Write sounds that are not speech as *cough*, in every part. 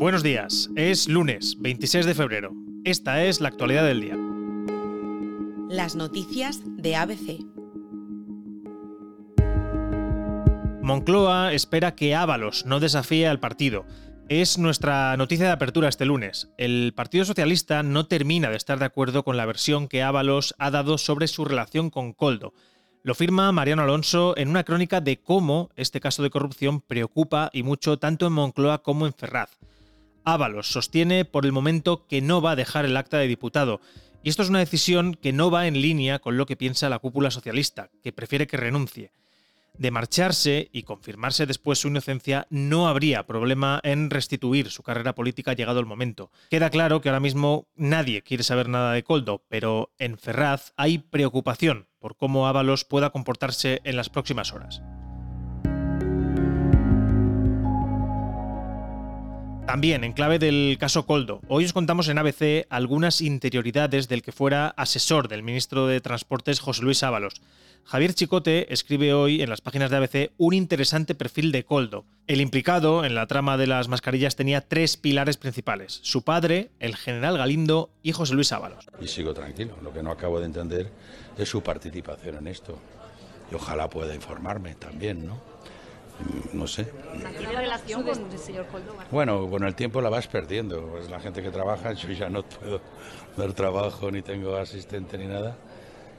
Buenos días, es lunes 26 de febrero. Esta es la actualidad del día. Las noticias de ABC. Moncloa espera que Ábalos no desafíe al partido. Es nuestra noticia de apertura este lunes. El Partido Socialista no termina de estar de acuerdo con la versión que Ábalos ha dado sobre su relación con Coldo. Lo firma Mariano Alonso en una crónica de cómo este caso de corrupción preocupa y mucho tanto en Moncloa como en Ferraz. Ábalos sostiene por el momento que no va a dejar el acta de diputado, y esto es una decisión que no va en línea con lo que piensa la cúpula socialista, que prefiere que renuncie. De marcharse y confirmarse después su inocencia, no habría problema en restituir su carrera política llegado el momento. Queda claro que ahora mismo nadie quiere saber nada de Coldo, pero en Ferraz hay preocupación por cómo Ábalos pueda comportarse en las próximas horas. También, en clave del caso Coldo, hoy os contamos en ABC algunas interioridades del que fuera asesor del ministro de Transportes José Luis Ábalos. Javier Chicote escribe hoy en las páginas de ABC un interesante perfil de Coldo. El implicado en la trama de las mascarillas tenía tres pilares principales: su padre, el general Galindo y José Luis Ábalos. Y sigo tranquilo. Lo que no acabo de entender es su participación en esto. Y ojalá pueda informarme también, ¿no? No sé. ¿Tiene relación con el señor Coldo? Bueno, con el tiempo la vas perdiendo. Es la gente que trabaja, *laughs* yo ya no puedo dar trabajo, ni tengo asistente ni nada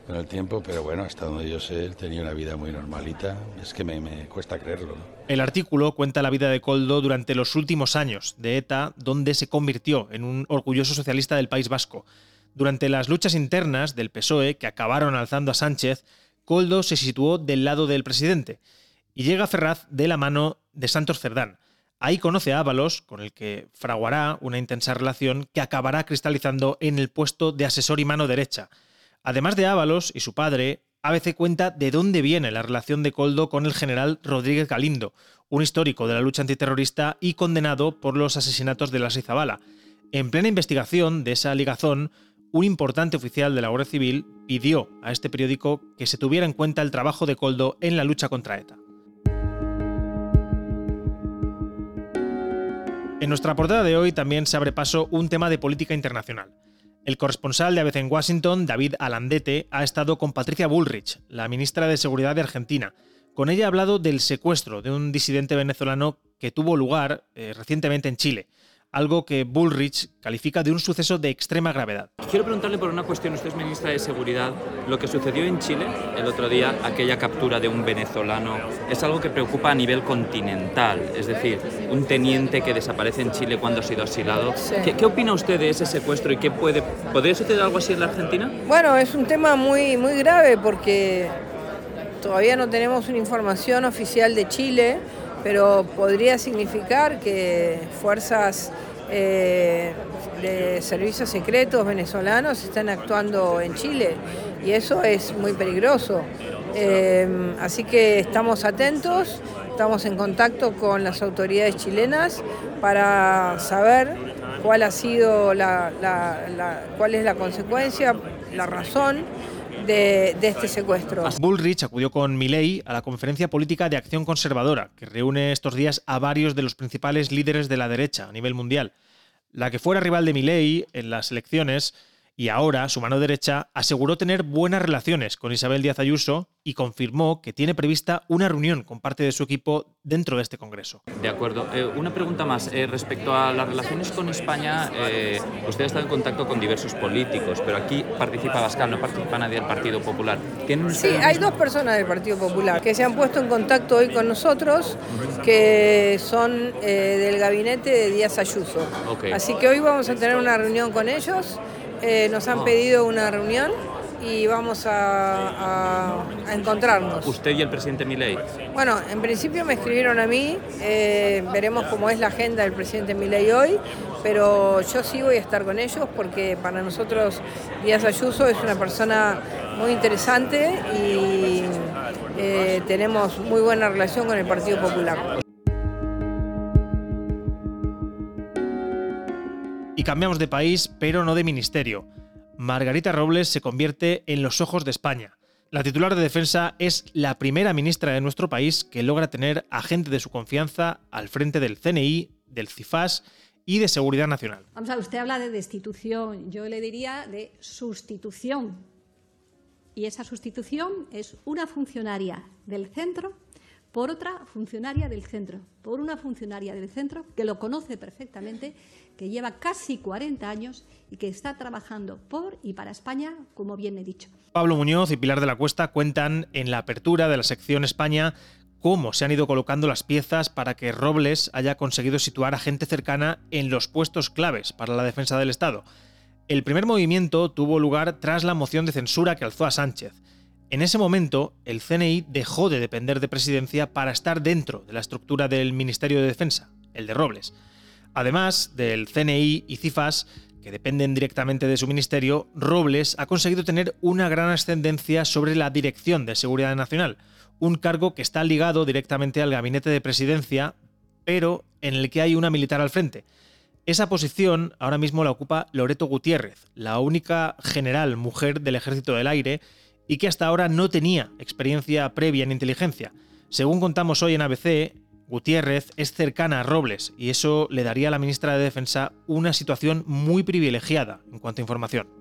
con el tiempo, pero bueno, hasta donde yo sé, él tenía una vida muy normalita. Es que me, me cuesta creerlo. ¿no? El artículo cuenta la vida de Coldo durante los últimos años de ETA, donde se convirtió en un orgulloso socialista del País Vasco. Durante las luchas internas del PSOE, que acabaron alzando a Sánchez, Coldo se situó del lado del presidente y llega Ferraz de la mano de Santos Cerdán. Ahí conoce a Ábalos, con el que fraguará una intensa relación que acabará cristalizando en el puesto de asesor y mano derecha. Además de Ábalos y su padre, ABC cuenta de dónde viene la relación de Coldo con el general Rodríguez Galindo, un histórico de la lucha antiterrorista y condenado por los asesinatos de la Izabala. En plena investigación de esa ligazón, un importante oficial de la Guardia Civil pidió a este periódico que se tuviera en cuenta el trabajo de Coldo en la lucha contra ETA. En nuestra portada de hoy también se abre paso un tema de política internacional. El corresponsal de ABC en Washington, David Alandete, ha estado con Patricia Bullrich, la ministra de Seguridad de Argentina. Con ella ha hablado del secuestro de un disidente venezolano que tuvo lugar eh, recientemente en Chile algo que Bullrich califica de un suceso de extrema gravedad. Quiero preguntarle por una cuestión, usted es ministra de Seguridad, lo que sucedió en Chile el otro día, aquella captura de un venezolano, es algo que preocupa a nivel continental, es decir, un teniente que desaparece en Chile cuando ha sido asilado. ¿Qué, ¿Qué, opina usted de ese secuestro y qué puede, podría suceder algo así en la Argentina? Bueno, es un tema muy, muy grave porque todavía no tenemos una información oficial de Chile pero podría significar que fuerzas eh, de servicios secretos venezolanos están actuando en Chile y eso es muy peligroso. Eh, así que estamos atentos, estamos en contacto con las autoridades chilenas para saber cuál ha sido la, cuál es la consecuencia, la razón de, este secuestro. Bullrich acudió con Milei a la conferencia política de acción conservadora, que reúne estos días a varios de los principales líderes de la derecha a nivel mundial. La que fuera rival de Milei en las elecciones y ahora su mano derecha aseguró tener buenas relaciones con Isabel Díaz Ayuso y confirmó que tiene prevista una reunión con parte de su equipo dentro de este Congreso. De acuerdo. Eh, una pregunta más. Eh, respecto a las relaciones con España, eh, usted ha estado en contacto con diversos políticos, pero aquí participa Bascal, no participa nadie del Partido Popular. Sí, hay dos personas del Partido Popular que se han puesto en contacto hoy con nosotros, que son del gabinete de Díaz Ayuso. Así que hoy vamos a tener una reunión con ellos. Nos han pedido una reunión y vamos a, encontrarnos. ¿Usted y el presidente Milei? Bueno, en principio me escribieron a mí, eh, veremos cómo es la agenda del presidente Milei hoy, pero yo sí voy a estar con ellos porque para nosotros Díaz Ayuso es una persona muy interesante y eh, tenemos muy buena relación con el Partido Popular. Y cambiamos de país, pero no de ministerio. Margarita Robles se convierte en los ojos de España. La titular de defensa es la primera ministra de nuestro país que logra tener a gente de su confianza al frente del CNI, del CIFAS y de Seguridad Nacional. Vamos a ver, usted habla de destitución, yo le diría de sustitución. Y esa sustitución es una funcionaria del centro por otra funcionaria del centro, por una funcionaria del centro que lo conoce perfectamente, que lleva casi 40 años y que está trabajando por y para España, como bien he dicho. Pablo Muñoz y Pilar de la Cuesta cuentan en la apertura de la sección España cómo se han ido colocando las piezas para que Robles haya conseguido situar a gente cercana en los puestos claves para la defensa del Estado. El primer movimiento tuvo lugar tras la moción de censura que alzó a Sánchez. En ese momento, el CNI dejó de depender de presidencia para estar dentro de la estructura del Ministerio de Defensa, el de Robles. Además del CNI y CIFAS, que dependen directamente de su ministerio, Robles ha conseguido tener una gran ascendencia sobre la Dirección de Seguridad Nacional, un cargo que está ligado directamente al gabinete de presidencia, pero en el que hay una militar al frente. Esa posición ahora mismo la ocupa Loreto Gutiérrez, la única general mujer del Ejército del Aire y que hasta ahora no tenía experiencia previa en inteligencia. Según contamos hoy en ABC, Gutiérrez es cercana a Robles y eso le daría a la ministra de Defensa una situación muy privilegiada en cuanto a información.